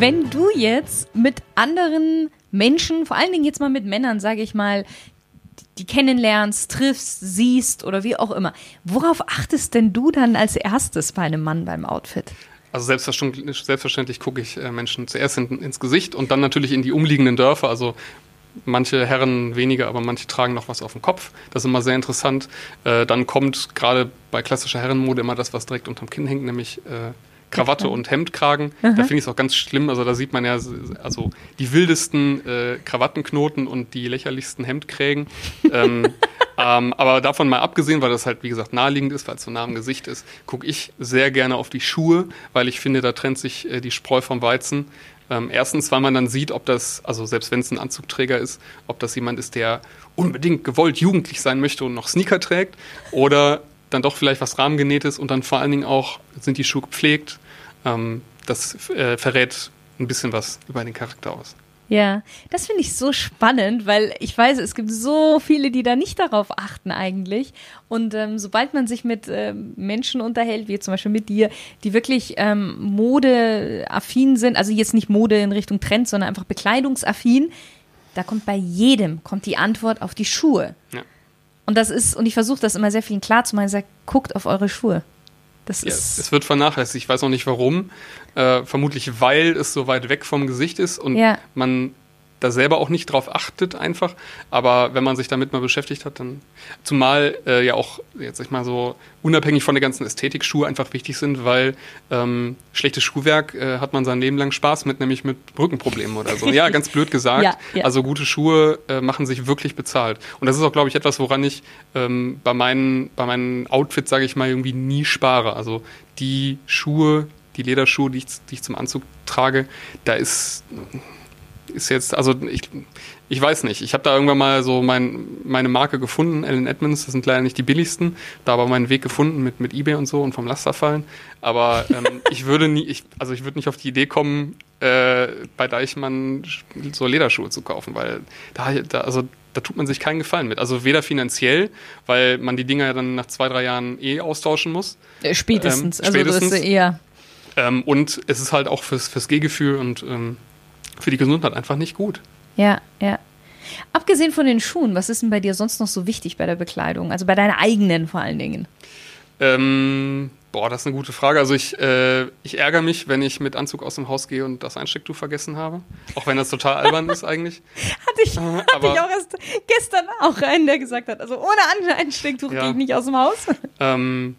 Wenn du jetzt mit anderen Menschen, vor allen Dingen jetzt mal mit Männern, sage ich mal, die kennenlernst, triffst, siehst oder wie auch immer, worauf achtest denn du dann als erstes bei einem Mann beim Outfit? Also selbstverständlich, selbstverständlich gucke ich äh, Menschen zuerst in, ins Gesicht und dann natürlich in die umliegenden Dörfer. Also manche Herren weniger, aber manche tragen noch was auf dem Kopf. Das ist immer sehr interessant. Äh, dann kommt gerade bei klassischer Herrenmode immer das, was direkt unterm Kinn hängt, nämlich äh, Krawatte und Hemdkragen. Da finde ich es auch ganz schlimm. Also da sieht man ja also die wildesten äh, Krawattenknoten und die lächerlichsten Hemdkrägen. ähm, ähm, aber davon mal abgesehen, weil das halt, wie gesagt, naheliegend ist, weil es so nah am Gesicht ist, gucke ich sehr gerne auf die Schuhe, weil ich finde, da trennt sich äh, die Spreu vom Weizen. Ähm, erstens, weil man dann sieht, ob das, also selbst wenn es ein Anzugträger ist, ob das jemand ist, der unbedingt gewollt jugendlich sein möchte und noch Sneaker trägt oder dann doch vielleicht was rahmengenähtes und dann vor allen Dingen auch sind die Schuhe gepflegt. Ähm, das äh, verrät ein bisschen was über den Charakter aus. Ja, das finde ich so spannend, weil ich weiß, es gibt so viele, die da nicht darauf achten eigentlich. Und ähm, sobald man sich mit ähm, Menschen unterhält, wie zum Beispiel mit dir, die wirklich ähm, modeaffin sind, also jetzt nicht Mode in Richtung Trend, sondern einfach bekleidungsaffin, da kommt bei jedem kommt die Antwort auf die Schuhe. Ja. Und das ist, und ich versuche das immer sehr vielen klar zu machen, ich sage, guckt auf eure Schuhe. Das ja, ist es wird vernachlässigt. Ich weiß auch nicht warum. Äh, vermutlich, weil es so weit weg vom Gesicht ist und ja. man da selber auch nicht drauf achtet einfach. Aber wenn man sich damit mal beschäftigt hat, dann zumal äh, ja auch jetzt sag ich mal so unabhängig von der ganzen Ästhetik Schuhe einfach wichtig sind, weil ähm, schlechtes Schuhwerk äh, hat man sein Leben lang Spaß mit, nämlich mit Rückenproblemen oder so. Ja, ganz blöd gesagt. ja, ja. Also gute Schuhe äh, machen sich wirklich bezahlt. Und das ist auch, glaube ich, etwas, woran ich ähm, bei meinen bei meinen Outfits, sage ich mal, irgendwie nie spare. Also die Schuhe, die Lederschuhe, die ich, die ich zum Anzug trage, da ist ist jetzt, also ich, ich weiß nicht. Ich habe da irgendwann mal so mein, meine Marke gefunden, Allen Edmonds. Das sind leider nicht die billigsten. Da aber meinen Weg gefunden mit, mit eBay und so und vom Laster fallen. Aber ähm, ich würde nie, ich, also ich würde nicht auf die Idee kommen, äh, bei Deichmann so Lederschuhe zu kaufen, weil da, da, also da tut man sich keinen Gefallen mit. Also weder finanziell, weil man die Dinger ja dann nach zwei, drei Jahren eh austauschen muss. Äh, spätestens. Ähm, spätestens. Also das ist eher. Ähm, und es ist halt auch fürs, fürs Gehgefühl und ähm, für die Gesundheit einfach nicht gut. Ja, ja. Abgesehen von den Schuhen, was ist denn bei dir sonst noch so wichtig bei der Bekleidung? Also bei deiner eigenen vor allen Dingen? Ähm, boah, das ist eine gute Frage. Also ich, äh, ich ärgere mich, wenn ich mit Anzug aus dem Haus gehe und das Einstecktuch vergessen habe. Auch wenn das total albern ist eigentlich. Hatte ich, hatte ich auch erst gestern auch einen, der gesagt hat, also ohne Einstecktuch ja. gehe ich nicht aus dem Haus. Ähm,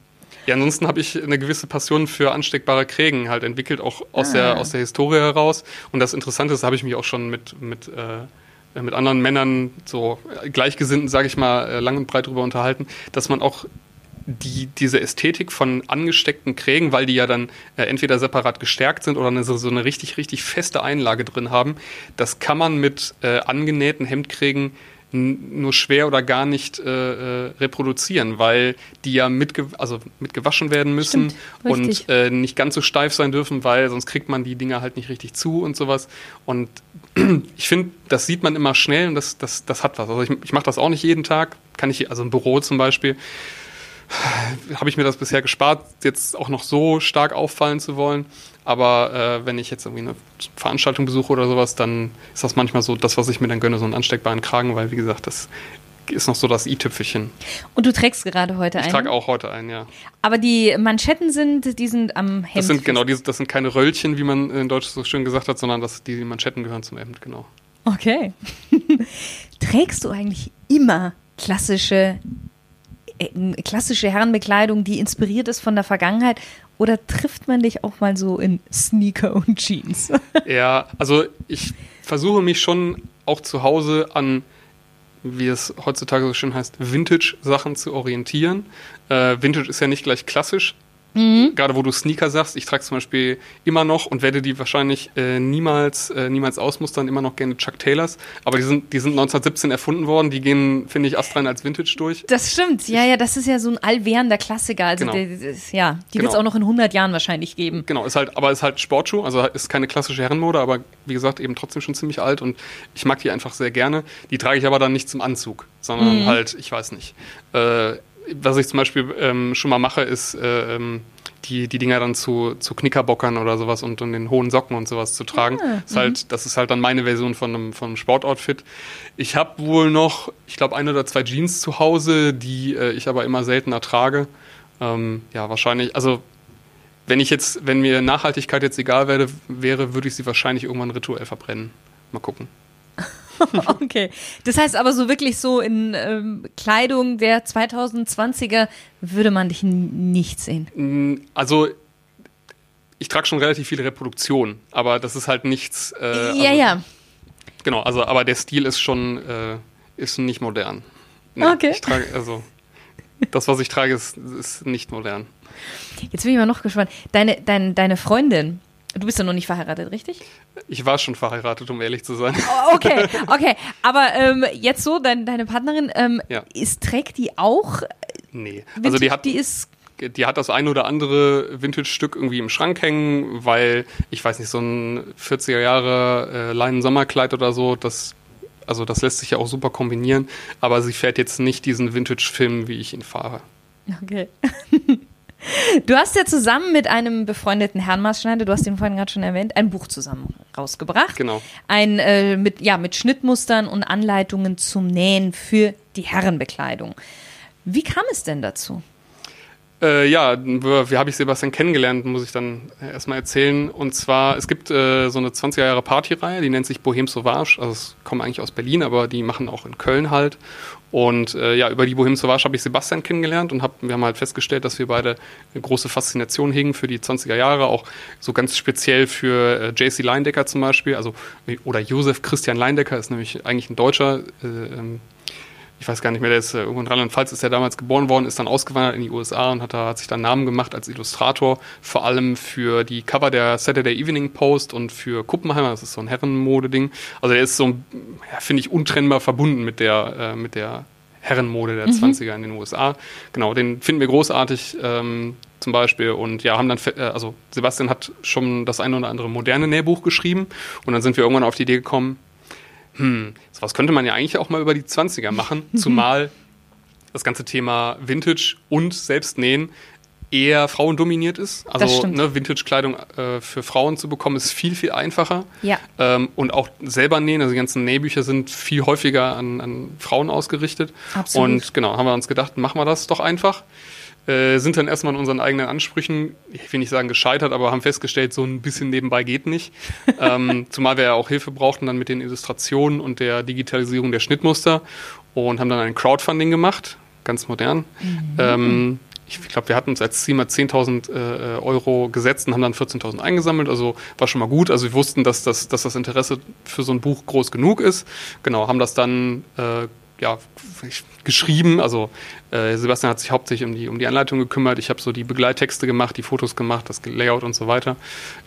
ja, ansonsten habe ich eine gewisse Passion für ansteckbare Krägen halt entwickelt, auch aus, ah. der, aus der Historie heraus. Und das Interessante ist, habe ich mich auch schon mit, mit, äh, mit anderen Männern, so Gleichgesinnten, sage ich mal, äh, lang und breit darüber unterhalten, dass man auch die, diese Ästhetik von angesteckten Krägen, weil die ja dann äh, entweder separat gestärkt sind oder eine, so, so, eine richtig, richtig feste Einlage drin haben, das kann man mit äh, angenähten Hemdkrägen nur schwer oder gar nicht äh, äh, reproduzieren, weil die ja mitge also mitgewaschen werden müssen Stimmt, und äh, nicht ganz so steif sein dürfen, weil sonst kriegt man die Dinger halt nicht richtig zu und sowas. Und ich finde, das sieht man immer schnell und das, das, das hat was. Also ich, ich mache das auch nicht jeden Tag, kann ich, also im Büro zum Beispiel, habe ich mir das bisher gespart, jetzt auch noch so stark auffallen zu wollen. Aber äh, wenn ich jetzt irgendwie eine Veranstaltung besuche oder sowas, dann ist das manchmal so das, was ich mir dann gönne, so einen ansteckbaren Kragen, weil wie gesagt, das ist noch so das i-Tüpfelchen. Und du trägst gerade heute einen? Ich trage auch heute einen, ja. Aber die Manschetten sind, die sind am Hemd. Das sind genau, die, das sind keine Röllchen, wie man in Deutsch so schön gesagt hat, sondern das, die Manschetten gehören zum Hemd, genau. Okay. Trägst du eigentlich immer klassische klassische Herrenbekleidung, die inspiriert ist von der Vergangenheit? Oder trifft man dich auch mal so in Sneaker und Jeans? Ja, also ich versuche mich schon auch zu Hause an, wie es heutzutage so schön heißt, Vintage-Sachen zu orientieren. Äh, Vintage ist ja nicht gleich klassisch, Mhm. Gerade wo du Sneaker sagst, ich trage zum Beispiel immer noch und werde die wahrscheinlich äh, niemals, äh, niemals ausmustern, immer noch gerne Chuck Taylors. Aber die sind, die sind 1917 erfunden worden, die gehen, finde ich, astrein als Vintage durch. Das stimmt, ja, ja, das ist ja so ein allwährender Klassiker. Also genau. die, die, ja, die genau. wird es auch noch in 100 Jahren wahrscheinlich geben. Genau, ist halt, aber ist halt Sportschuh, also ist keine klassische Herrenmode, aber wie gesagt, eben trotzdem schon ziemlich alt und ich mag die einfach sehr gerne. Die trage ich aber dann nicht zum Anzug, sondern mhm. halt, ich weiß nicht. Äh, was ich zum Beispiel ähm, schon mal mache, ist, äh, ähm, die, die Dinger dann zu, zu Knickerbockern oder sowas und, und den hohen Socken und sowas zu tragen. Ah, ist halt, mhm. das ist halt dann meine Version von einem, von einem Sportoutfit. Ich habe wohl noch, ich glaube, ein oder zwei Jeans zu Hause, die äh, ich aber immer seltener trage. Ähm, ja, wahrscheinlich, also wenn ich jetzt, wenn mir Nachhaltigkeit jetzt egal wäre, wäre, würde ich sie wahrscheinlich irgendwann rituell verbrennen. Mal gucken. okay. Das heißt aber so wirklich so in ähm, Kleidung der 2020er würde man dich nicht sehen. Mm, also ich trage schon relativ viele Reproduktionen, aber das ist halt nichts. Äh, ja, also, ja. Genau, also aber der Stil ist schon äh, ist nicht modern. Nee, okay. Ich trage also das, was ich trage, ist, ist nicht modern. Jetzt bin ich mal noch gespannt. Deine, deine, deine Freundin, Du bist ja noch nicht verheiratet, richtig? Ich war schon verheiratet, um ehrlich zu sein. Oh, okay, okay. Aber ähm, jetzt so, dein, deine Partnerin, ähm, ja. ist, trägt die auch? Nee. Vintage, also die hat, die ist die hat das ein oder andere Vintage-Stück irgendwie im Schrank hängen, weil, ich weiß nicht, so ein 40er Jahre äh, Leinen-Sommerkleid oder so, das, also das lässt sich ja auch super kombinieren, aber sie fährt jetzt nicht diesen Vintage-Film, wie ich ihn fahre. Okay. Du hast ja zusammen mit einem befreundeten Herrenmaßschneider, du hast ihn vorhin gerade schon erwähnt, ein Buch zusammen rausgebracht. Genau. Ein äh, mit, ja, mit Schnittmustern und Anleitungen zum Nähen für die Herrenbekleidung. Wie kam es denn dazu? Äh, ja, wie habe ich Sebastian kennengelernt, muss ich dann erstmal erzählen. Und zwar, es gibt äh, so eine 20er Jahre Partyreihe, die nennt sich Bohem Sauvage. Also es kommen eigentlich aus Berlin, aber die machen auch in Köln halt. Und äh, ja, über die Bohem Sauvage habe ich Sebastian kennengelernt und hab, wir haben halt festgestellt, dass wir beide eine große Faszination hegen für die 20er Jahre, auch so ganz speziell für äh, JC Leindecker zum Beispiel, also oder Josef Christian Leindecker ist nämlich eigentlich ein Deutscher, äh, ähm, ich weiß gar nicht mehr, der ist äh, irgendwo in Rheinland-Pfalz, ist er damals geboren worden, ist dann ausgewandert in die USA und hat, da, hat sich dann Namen gemacht als Illustrator, vor allem für die Cover der Saturday Evening Post und für Kuppenheimer, das ist so ein Herrenmode-Ding. Also er ist so, ja, finde ich, untrennbar verbunden mit der, äh, mit der Herrenmode der mhm. 20er in den USA. Genau, den finden wir großartig ähm, zum Beispiel. Und ja, haben dann, äh, also Sebastian hat schon das eine oder andere moderne Nähbuch geschrieben und dann sind wir irgendwann auf die Idee gekommen, hm, sowas könnte man ja eigentlich auch mal über die 20er machen, zumal das ganze Thema Vintage und Selbstnähen eher frauendominiert ist. Also ne, Vintage-Kleidung äh, für Frauen zu bekommen, ist viel, viel einfacher. Ja. Ähm, und auch selber nähen, also die ganzen Nähbücher sind viel häufiger an, an Frauen ausgerichtet. Absolut. Und genau, haben wir uns gedacht, machen wir das doch einfach. Äh, sind dann erstmal in unseren eigenen Ansprüchen, ich will nicht sagen gescheitert, aber haben festgestellt, so ein bisschen nebenbei geht nicht. ähm, zumal wir ja auch Hilfe brauchten dann mit den Illustrationen und der Digitalisierung der Schnittmuster und haben dann ein Crowdfunding gemacht, ganz modern. Mhm. Ähm, ich glaube, wir hatten uns als Ziel mal 10.000 äh, Euro gesetzt und haben dann 14.000 eingesammelt. Also war schon mal gut. Also wir wussten, dass das, dass das Interesse für so ein Buch groß genug ist. Genau, haben das dann äh, ja, geschrieben. Also äh, Sebastian hat sich hauptsächlich um die, um die Anleitung gekümmert. Ich habe so die Begleittexte gemacht, die Fotos gemacht, das Layout und so weiter.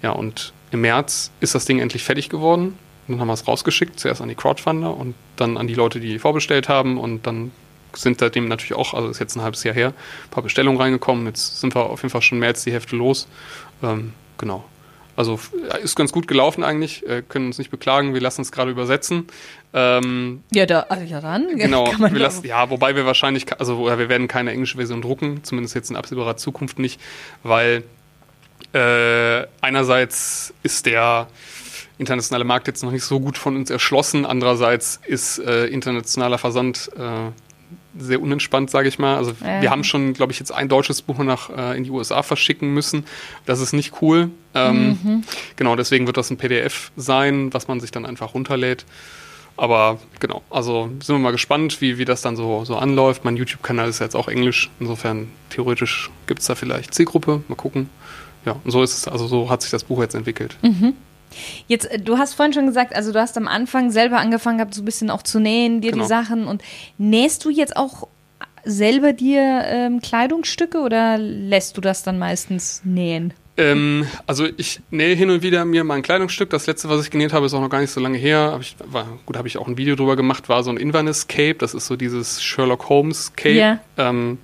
Ja, und im März ist das Ding endlich fertig geworden. dann haben wir es rausgeschickt, zuerst an die Crowdfunder und dann an die Leute, die vorbestellt haben. Und dann sind seitdem natürlich auch, also ist jetzt ein halbes Jahr her, ein paar Bestellungen reingekommen. Jetzt sind wir auf jeden Fall schon mehr als die Hälfte los. Ähm, genau. Also ist ganz gut gelaufen eigentlich, äh, können uns nicht beklagen, wir lassen es gerade übersetzen. Ähm, ja, da, also ja dann. Genau, wir lassen, ja, wobei wir wahrscheinlich, also wir werden keine englische Version drucken, zumindest jetzt in absehbarer Zukunft nicht, weil äh, einerseits ist der internationale Markt jetzt noch nicht so gut von uns erschlossen, andererseits ist äh, internationaler Versand äh, sehr unentspannt, sage ich mal. Also ja. wir haben schon, glaube ich, jetzt ein deutsches Buch nach äh, in die USA verschicken müssen. Das ist nicht cool. Ähm, mhm. Genau, deswegen wird das ein PDF sein, was man sich dann einfach runterlädt. Aber genau, also sind wir mal gespannt, wie, wie das dann so, so anläuft. Mein YouTube-Kanal ist jetzt auch Englisch. Insofern theoretisch gibt es da vielleicht Zielgruppe. Mal gucken. Ja, und so ist es, also so hat sich das Buch jetzt entwickelt. Mhm. Jetzt, äh, du hast vorhin schon gesagt, also du hast am Anfang selber angefangen gehabt, so ein bisschen auch zu nähen, dir genau. die Sachen. Und nähst du jetzt auch selber dir ähm, Kleidungsstücke oder lässt du das dann meistens nähen? Ähm, also ich nähe hin und wieder mir mal ein Kleidungsstück. Das letzte, was ich genäht habe, ist auch noch gar nicht so lange her. Hab ich, war, gut, habe ich auch ein Video drüber gemacht, war so ein Inverness Cape. Das ist so dieses Sherlock Holmes Cape. Yeah. Ähm,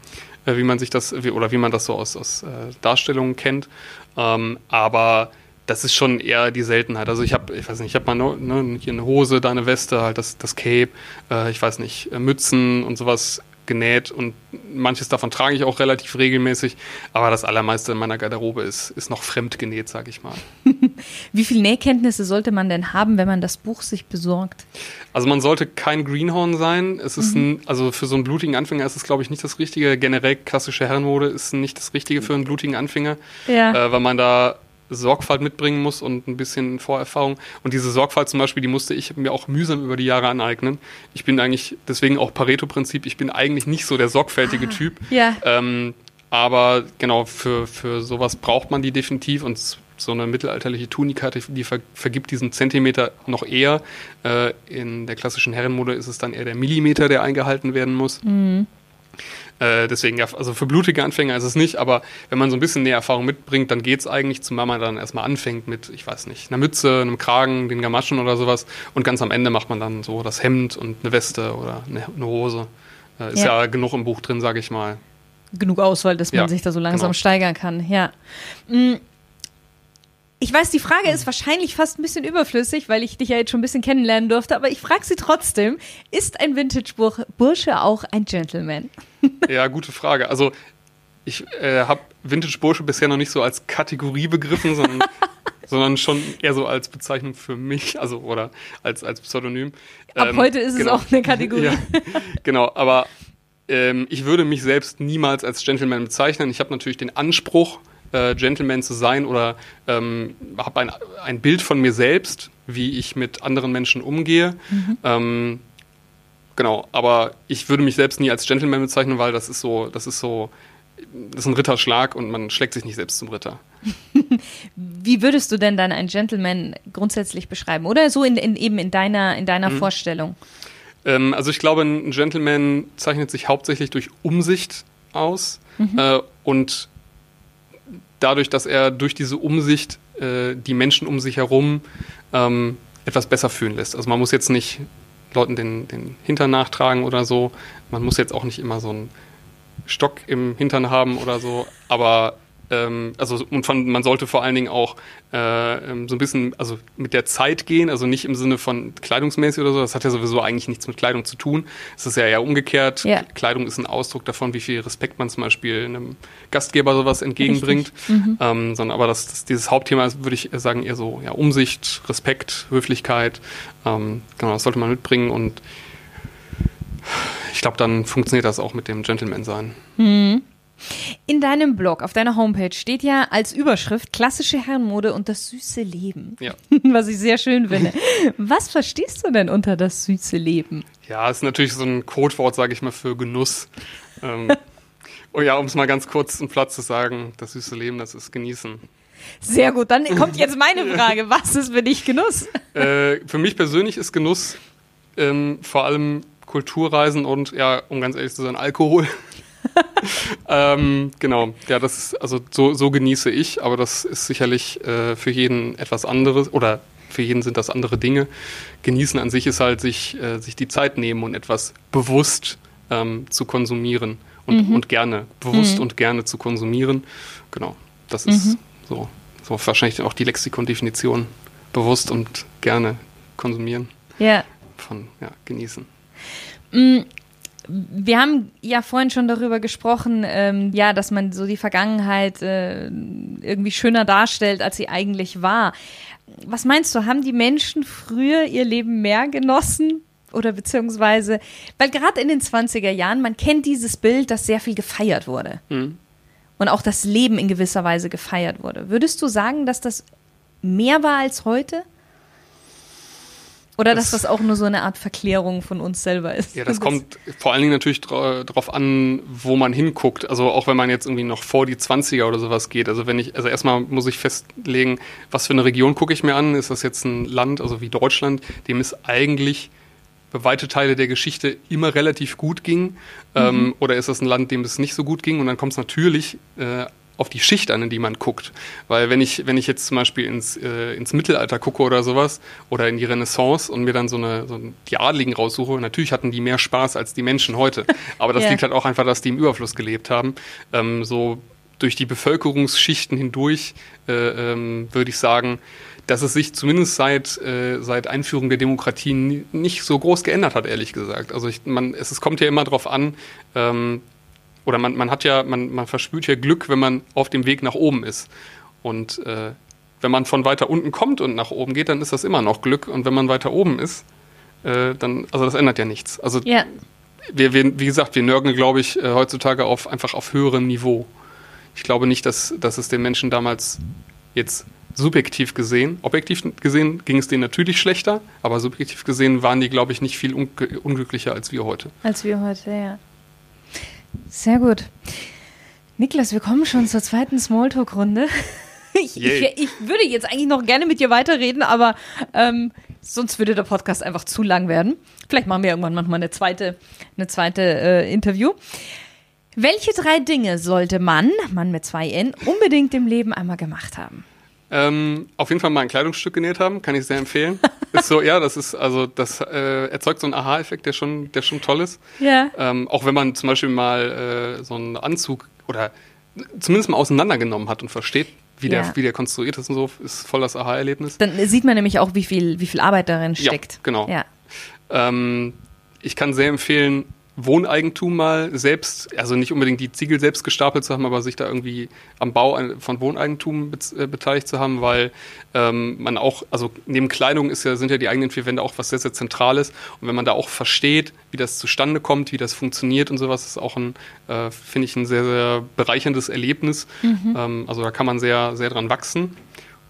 äh, wie man sich das, wie, oder wie man das so aus, aus äh, Darstellungen kennt. Ähm, aber das ist schon eher die Seltenheit. Also ich habe, ich weiß nicht, ich habe mal ne, hier eine Hose, da eine Weste, halt das, das Cape, äh, ich weiß nicht, äh, Mützen und sowas genäht und manches davon trage ich auch relativ regelmäßig, aber das allermeiste in meiner Garderobe ist, ist noch fremd genäht, sage ich mal. Wie viel Nähkenntnisse sollte man denn haben, wenn man das Buch sich besorgt? Also man sollte kein Greenhorn sein. Es ist mhm. ein, also für so einen blutigen Anfänger ist es, glaube ich, nicht das Richtige. Generell klassische Herrenmode ist nicht das Richtige für einen blutigen Anfänger, ja. äh, weil man da Sorgfalt mitbringen muss und ein bisschen Vorerfahrung. Und diese Sorgfalt zum Beispiel, die musste ich mir auch mühsam über die Jahre aneignen. Ich bin eigentlich, deswegen auch Pareto-Prinzip, ich bin eigentlich nicht so der sorgfältige ah, Typ. Ja. Ähm, aber genau, für, für sowas braucht man die definitiv und so eine mittelalterliche Tunika, die ver vergibt diesen Zentimeter noch eher. Äh, in der klassischen Herrenmode ist es dann eher der Millimeter, der eingehalten werden muss. Mhm. Äh, deswegen, ja, also für blutige Anfänger ist es nicht, aber wenn man so ein bisschen mehr Erfahrung mitbringt, dann geht es eigentlich, zumal man dann erstmal anfängt mit, ich weiß nicht, einer Mütze, einem Kragen, den Gamaschen oder sowas. Und ganz am Ende macht man dann so das Hemd und eine Weste oder eine, eine Hose. Äh, ist ja. ja genug im Buch drin, sage ich mal. Genug Auswahl, dass man ja, sich da so langsam genau. steigern kann, ja. Ich weiß, die Frage ist wahrscheinlich fast ein bisschen überflüssig, weil ich dich ja jetzt schon ein bisschen kennenlernen durfte, aber ich frage sie trotzdem. Ist ein Vintage-Bursche auch ein Gentleman? Ja, gute Frage. Also ich äh, habe Vintage-Bursche bisher noch nicht so als Kategorie begriffen, sondern, sondern schon eher so als Bezeichnung für mich, also oder als, als Pseudonym. Ab ähm, heute ist genau. es auch eine Kategorie. Ja, genau, aber ähm, ich würde mich selbst niemals als Gentleman bezeichnen. Ich habe natürlich den Anspruch, äh, Gentleman zu sein oder ähm, habe ein, ein Bild von mir selbst, wie ich mit anderen Menschen umgehe. Mhm. Ähm, genau, aber ich würde mich selbst nie als Gentleman bezeichnen, weil das ist so, das ist so, das ist ein Ritterschlag und man schlägt sich nicht selbst zum Ritter. Wie würdest du denn dann ein Gentleman grundsätzlich beschreiben? Oder so in, in eben in deiner, in deiner mhm. Vorstellung? Ähm, also ich glaube, ein Gentleman zeichnet sich hauptsächlich durch Umsicht aus mhm. äh, und dadurch, dass er durch diese Umsicht äh, die Menschen um sich herum ähm, etwas besser fühlen lässt. Also man muss jetzt nicht Leuten den, den Hintern nachtragen oder so. Man muss jetzt auch nicht immer so einen Stock im Hintern haben oder so. Aber ähm, also und von, man sollte vor allen Dingen auch äh, ähm, so ein bisschen also mit der Zeit gehen, also nicht im Sinne von kleidungsmäßig oder so, das hat ja sowieso eigentlich nichts mit Kleidung zu tun. Es ist ja eher umgekehrt. Ja. Kleidung ist ein Ausdruck davon, wie viel Respekt man zum Beispiel einem Gastgeber sowas entgegenbringt. Mhm. Ähm, sondern aber das, das, dieses Hauptthema ist, würde ich sagen, eher so ja, Umsicht, Respekt, Höflichkeit. Ähm, genau, das sollte man mitbringen und ich glaube, dann funktioniert das auch mit dem Gentleman sein. Mhm. In deinem Blog, auf deiner Homepage steht ja als Überschrift klassische Herrenmode und das süße Leben. Ja. Was ich sehr schön finde. Was verstehst du denn unter das süße Leben? Ja, ist natürlich so ein Codewort, sage ich mal, für Genuss. ähm, oh ja, um es mal ganz kurz und platt zu sagen, das süße Leben, das ist genießen. Sehr gut, dann kommt jetzt meine Frage. Was ist für dich Genuss? Äh, für mich persönlich ist Genuss ähm, vor allem Kulturreisen und, ja, um ganz ehrlich zu sein, Alkohol. ähm, genau, ja, das ist, also so, so genieße ich, aber das ist sicherlich äh, für jeden etwas anderes oder für jeden sind das andere Dinge. Genießen an sich ist halt, sich, äh, sich die Zeit nehmen und etwas bewusst ähm, zu konsumieren und, mhm. und gerne, bewusst mhm. und gerne zu konsumieren. Genau, das ist mhm. so, so wahrscheinlich auch die Lexikon-Definition. Bewusst und gerne konsumieren. Ja. Von, ja, genießen. Wir haben ja vorhin schon darüber gesprochen, ähm, ja, dass man so die Vergangenheit äh, irgendwie schöner darstellt, als sie eigentlich war. Was meinst du, haben die Menschen früher ihr Leben mehr genossen? Oder beziehungsweise, weil gerade in den 20er Jahren, man kennt dieses Bild, dass sehr viel gefeiert wurde. Mhm. Und auch das Leben in gewisser Weise gefeiert wurde. Würdest du sagen, dass das mehr war als heute? Oder dass das, das auch nur so eine Art Verklärung von uns selber ist. Ja, das kommt vor allen Dingen natürlich darauf an, wo man hinguckt. Also auch wenn man jetzt irgendwie noch vor die 20er oder sowas geht. Also wenn ich, also erstmal muss ich festlegen, was für eine Region gucke ich mir an. Ist das jetzt ein Land, also wie Deutschland, dem es eigentlich bei weite Teile der Geschichte immer relativ gut ging? Ähm, mhm. Oder ist das ein Land, dem es nicht so gut ging? Und dann kommt es natürlich äh, auf die Schicht an, in die man guckt. Weil wenn ich, wenn ich jetzt zum Beispiel ins, äh, ins Mittelalter gucke oder sowas oder in die Renaissance und mir dann so eine so die Adligen raussuche, natürlich hatten die mehr Spaß als die Menschen heute. Aber das yeah. liegt halt auch einfach, dass die im Überfluss gelebt haben. Ähm, so durch die Bevölkerungsschichten hindurch, äh, ähm, würde ich sagen, dass es sich zumindest seit, äh, seit Einführung der Demokratie nicht so groß geändert hat, ehrlich gesagt. Also ich, man, es, es kommt ja immer darauf an, ähm, oder man, man hat ja, man, man verspürt ja Glück, wenn man auf dem Weg nach oben ist. Und äh, wenn man von weiter unten kommt und nach oben geht, dann ist das immer noch Glück. Und wenn man weiter oben ist, äh, dann, also das ändert ja nichts. Also ja. wir, wir, wie gesagt, wir nörgeln, glaube ich, äh, heutzutage auf einfach auf höherem Niveau. Ich glaube nicht, dass, dass es den Menschen damals jetzt subjektiv gesehen, objektiv gesehen ging es denen natürlich schlechter, aber subjektiv gesehen waren die, glaube ich, nicht viel unglücklicher als wir heute. Als wir heute, ja. Sehr gut. Niklas, wir kommen schon zur zweiten Smalltalk-Runde. Ich, ich, ich, würde jetzt eigentlich noch gerne mit dir weiterreden, aber ähm, sonst würde der Podcast einfach zu lang werden. Vielleicht machen wir irgendwann manchmal eine zweite, eine zweite äh, Interview. Welche drei Dinge sollte man, Mann mit zwei N, unbedingt im Leben einmal gemacht haben? Ähm, auf jeden Fall mal ein Kleidungsstück genäht haben, kann ich sehr empfehlen. ist so, ja, das ist, also das äh, erzeugt so einen Aha-Effekt, der schon, der schon toll ist. Ja. Ähm, auch wenn man zum Beispiel mal äh, so einen Anzug oder zumindest mal auseinandergenommen hat und versteht, wie, ja. der, wie der konstruiert ist und so, ist voll das Aha-Erlebnis. Dann sieht man nämlich auch, wie viel, wie viel Arbeit darin steckt. Ja, genau. Ja. Ähm, ich kann sehr empfehlen, Wohneigentum mal selbst, also nicht unbedingt die Ziegel selbst gestapelt zu haben, aber sich da irgendwie am Bau von Wohneigentum äh, beteiligt zu haben, weil ähm, man auch, also neben Kleidung ist ja, sind ja die eigenen vier Wände auch was sehr, sehr Zentrales. Und wenn man da auch versteht, wie das zustande kommt, wie das funktioniert und sowas, ist auch ein, äh, finde ich, ein sehr, sehr bereicherndes Erlebnis. Mhm. Ähm, also da kann man sehr, sehr dran wachsen.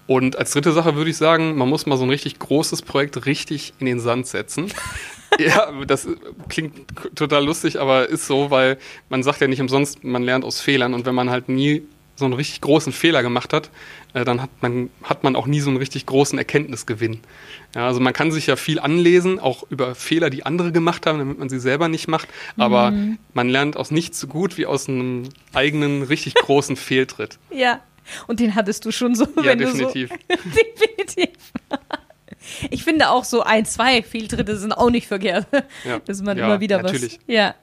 Und als dritte Sache würde ich sagen, man muss mal so ein richtig großes Projekt richtig in den Sand setzen. ja, das klingt total lustig, aber ist so, weil man sagt ja nicht umsonst, man lernt aus Fehlern und wenn man halt nie so einen richtig großen Fehler gemacht hat, äh, dann hat man, hat man auch nie so einen richtig großen Erkenntnisgewinn. Ja, also man kann sich ja viel anlesen, auch über Fehler, die andere gemacht haben, damit man sie selber nicht macht, aber mhm. man lernt aus nichts so gut wie aus einem eigenen, richtig großen Fehltritt. Ja, und den hattest du schon so. Ja, definitiv. So, definitiv. Ich finde auch so ein, zwei Fehltritte sind auch nicht verkehrt. Ja. Dass man ja, immer wieder natürlich. was. Ja.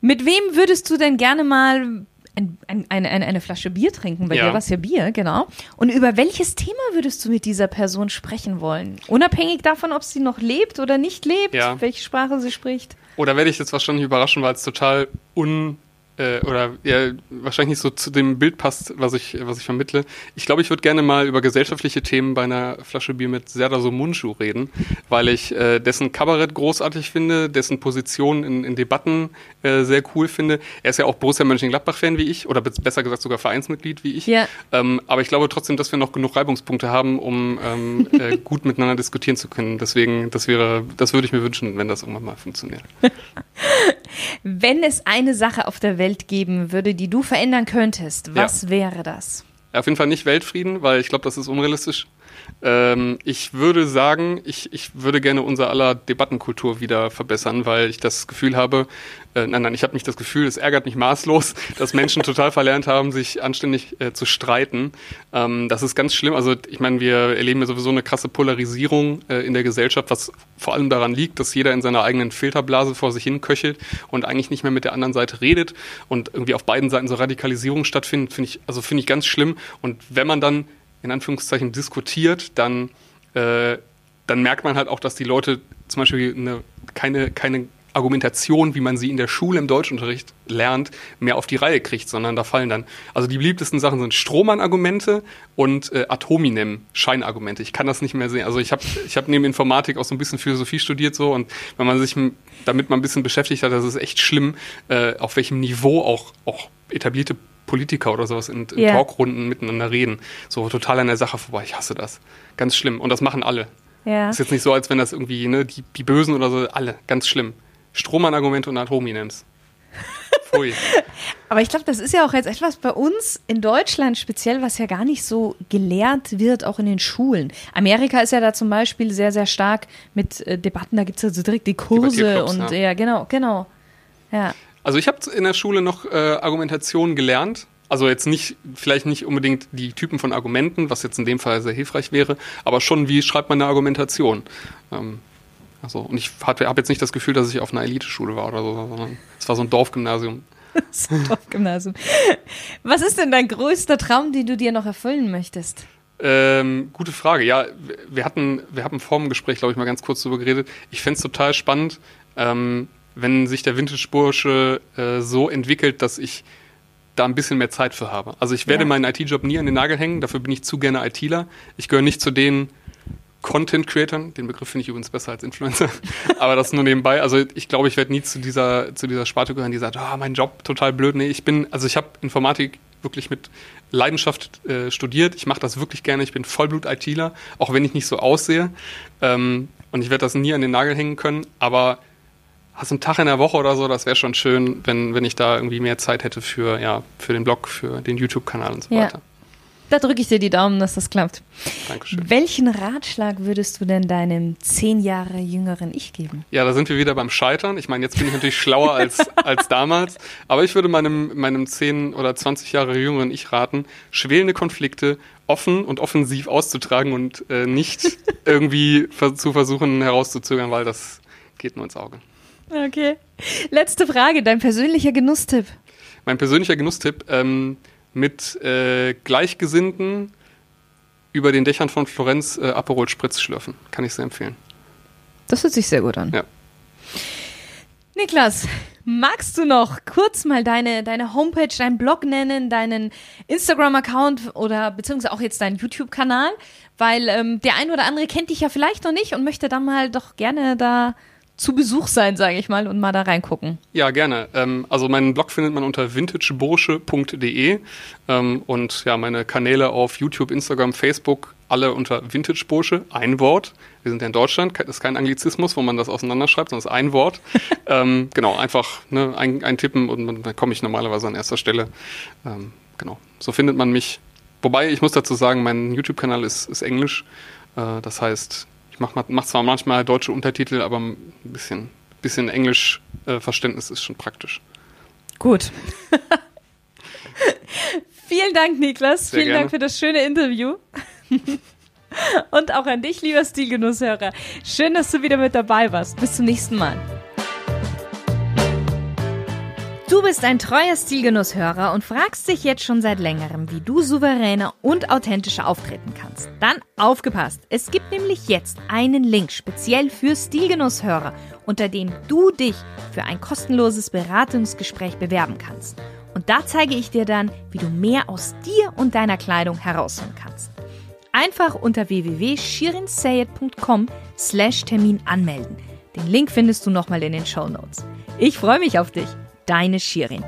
Mit wem würdest du denn gerne mal ein, ein, eine, eine, Flasche Bier trinken? Bei ja. dir war es ja Bier, genau. Und über welches Thema würdest du mit dieser Person sprechen wollen? Unabhängig davon, ob sie noch lebt oder nicht lebt, ja. welche Sprache sie spricht. Oder werde ich jetzt wahrscheinlich überraschen, weil es total un äh, oder ja, wahrscheinlich nicht so zu dem Bild passt, was ich, was ich vermittle. Ich glaube, ich würde gerne mal über gesellschaftliche Themen bei einer Flasche Bier mit Serdar Somuncu reden, weil ich äh, dessen Kabarett großartig finde, dessen Position in, in Debatten äh, sehr cool finde. Er ist ja auch Borussia Mönchengladbach-Fan wie ich, oder besser gesagt sogar Vereinsmitglied wie ich. Ja. Ähm, aber ich glaube trotzdem, dass wir noch genug Reibungspunkte haben, um ähm, äh, gut miteinander diskutieren zu können. Deswegen, das wäre, das würde ich mir wünschen, wenn das irgendwann mal funktioniert. wenn es eine Sache auf der Welt geben würde, die du verändern könntest, was ja. wäre das? Auf jeden Fall nicht Weltfrieden, weil ich glaube, das ist unrealistisch. Ähm, ich würde sagen, ich, ich würde gerne unser aller Debattenkultur wieder verbessern, weil ich das Gefühl habe, äh, nein, nein, ich habe nicht das Gefühl, es ärgert mich maßlos, dass Menschen total verlernt haben, sich anständig äh, zu streiten. Ähm, das ist ganz schlimm. Also ich meine, wir erleben ja sowieso eine krasse Polarisierung äh, in der Gesellschaft, was vor allem daran liegt, dass jeder in seiner eigenen Filterblase vor sich hin köchelt und eigentlich nicht mehr mit der anderen Seite redet und irgendwie auf beiden Seiten so Radikalisierung stattfindet, finde ich, also finde ich ganz schlimm. Und wenn man dann in Anführungszeichen diskutiert, dann, äh, dann merkt man halt auch, dass die Leute zum Beispiel eine, keine, keine Argumentation, wie man sie in der Schule im Deutschunterricht lernt, mehr auf die Reihe kriegt, sondern da fallen dann, also die beliebtesten Sachen sind Strohmann-Argumente und äh, Atominem-Scheinargumente. Ich kann das nicht mehr sehen. Also ich habe ich hab neben Informatik auch so ein bisschen Philosophie studiert so und wenn man sich damit mal ein bisschen beschäftigt hat, das ist echt schlimm, äh, auf welchem Niveau auch, auch etablierte Politiker oder sowas in, in yeah. Talkrunden miteinander reden. So total an der Sache vorbei. Ich hasse das. Ganz schlimm. Und das machen alle. Ja. Ist jetzt nicht so, als wenn das irgendwie, ne, die, die Bösen oder so, alle. Ganz schlimm. Strohmann-Argumente und Ad-Hominems. Pfui. Aber ich glaube, das ist ja auch jetzt etwas bei uns in Deutschland speziell, was ja gar nicht so gelehrt wird, auch in den Schulen. Amerika ist ja da zum Beispiel sehr, sehr stark mit äh, Debatten, da gibt es ja so direkt die Kurse und ja. ja, genau, genau. Ja. Also ich habe in der Schule noch äh, Argumentation gelernt. Also jetzt nicht, vielleicht nicht unbedingt die Typen von Argumenten, was jetzt in dem Fall sehr hilfreich wäre, aber schon, wie schreibt man eine Argumentation? Ähm, also, und ich habe jetzt nicht das Gefühl, dass ich auf einer Eliteschule war oder so, sondern es war so ein Dorfgymnasium. das Top-Gymnasium. Was ist denn dein größter Traum, den du dir noch erfüllen möchtest? Ähm, gute Frage. Ja, wir hatten, wir haben vor dem Gespräch, glaube ich, mal ganz kurz darüber geredet. Ich fände es total spannend, ähm, wenn sich der Vintage-Bursche äh, so entwickelt, dass ich da ein bisschen mehr Zeit für habe. Also ich werde ja. meinen IT-Job nie an den Nagel hängen, dafür bin ich zu gerne ITler. Ich gehöre nicht zu den Content-Creatern, den Begriff finde ich übrigens besser als Influencer, aber das nur nebenbei. Also ich glaube, ich werde nie zu dieser, zu dieser Sparte gehören, die sagt, oh, mein Job total blöd. Nee, ich bin, also ich habe Informatik wirklich mit Leidenschaft äh, studiert. Ich mache das wirklich gerne. Ich bin Vollblut-ITler, auch wenn ich nicht so aussehe. Ähm, und ich werde das nie an den Nagel hängen können. Aber hast einen Tag in der Woche oder so, das wäre schon schön, wenn, wenn ich da irgendwie mehr Zeit hätte für, ja, für den Blog, für den YouTube-Kanal und so ja. weiter. Da drücke ich dir die Daumen, dass das klappt. Dankeschön. Welchen Ratschlag würdest du denn deinem zehn Jahre jüngeren Ich geben? Ja, da sind wir wieder beim Scheitern. Ich meine, jetzt bin ich natürlich schlauer als, als damals. Aber ich würde meinem, meinem zehn oder 20 Jahre jüngeren Ich raten, schwelende Konflikte offen und offensiv auszutragen und äh, nicht irgendwie zu versuchen herauszuzögern, weil das geht nur ins Auge. Okay. Letzte Frage, dein persönlicher Genusstipp. Mein persönlicher Genusstipp, ähm, mit äh, Gleichgesinnten über den Dächern von Florenz äh, Aperol Spritz schlürfen. Kann ich sehr empfehlen. Das hört sich sehr gut an. Ja. Niklas, magst du noch kurz mal deine, deine Homepage, deinen Blog nennen, deinen Instagram-Account oder beziehungsweise auch jetzt deinen YouTube-Kanal? Weil ähm, der ein oder andere kennt dich ja vielleicht noch nicht und möchte dann mal doch gerne da zu Besuch sein, sage ich mal, und mal da reingucken. Ja, gerne. Ähm, also meinen Blog findet man unter vintagebursche.de ähm, und ja, meine Kanäle auf YouTube, Instagram, Facebook, alle unter Vintagebursche, ein Wort. Wir sind ja in Deutschland, das ist kein Anglizismus, wo man das auseinanderschreibt, sondern es ist ein Wort. ähm, genau, einfach ne, ein, eintippen und dann komme ich normalerweise an erster Stelle. Ähm, genau, so findet man mich. Wobei, ich muss dazu sagen, mein YouTube-Kanal ist, ist Englisch. Äh, das heißt, mache mach zwar manchmal deutsche Untertitel, aber ein bisschen, bisschen Englischverständnis äh, ist schon praktisch. Gut. Vielen Dank, Niklas. Sehr Vielen gerne. Dank für das schöne Interview. Und auch an dich, lieber Stilgenusshörer. Schön, dass du wieder mit dabei warst. Bis zum nächsten Mal. Du bist ein treuer Stilgenusshörer und fragst dich jetzt schon seit längerem, wie du souveräner und authentischer auftreten kannst. Dann aufgepasst! Es gibt nämlich jetzt einen Link speziell für Stilgenusshörer, unter dem du dich für ein kostenloses Beratungsgespräch bewerben kannst. Und da zeige ich dir dann, wie du mehr aus dir und deiner Kleidung herausholen kannst. Einfach unter www.shirinsayed.com slash Termin anmelden. Den Link findest du nochmal in den Show Notes. Ich freue mich auf dich deine Schirin.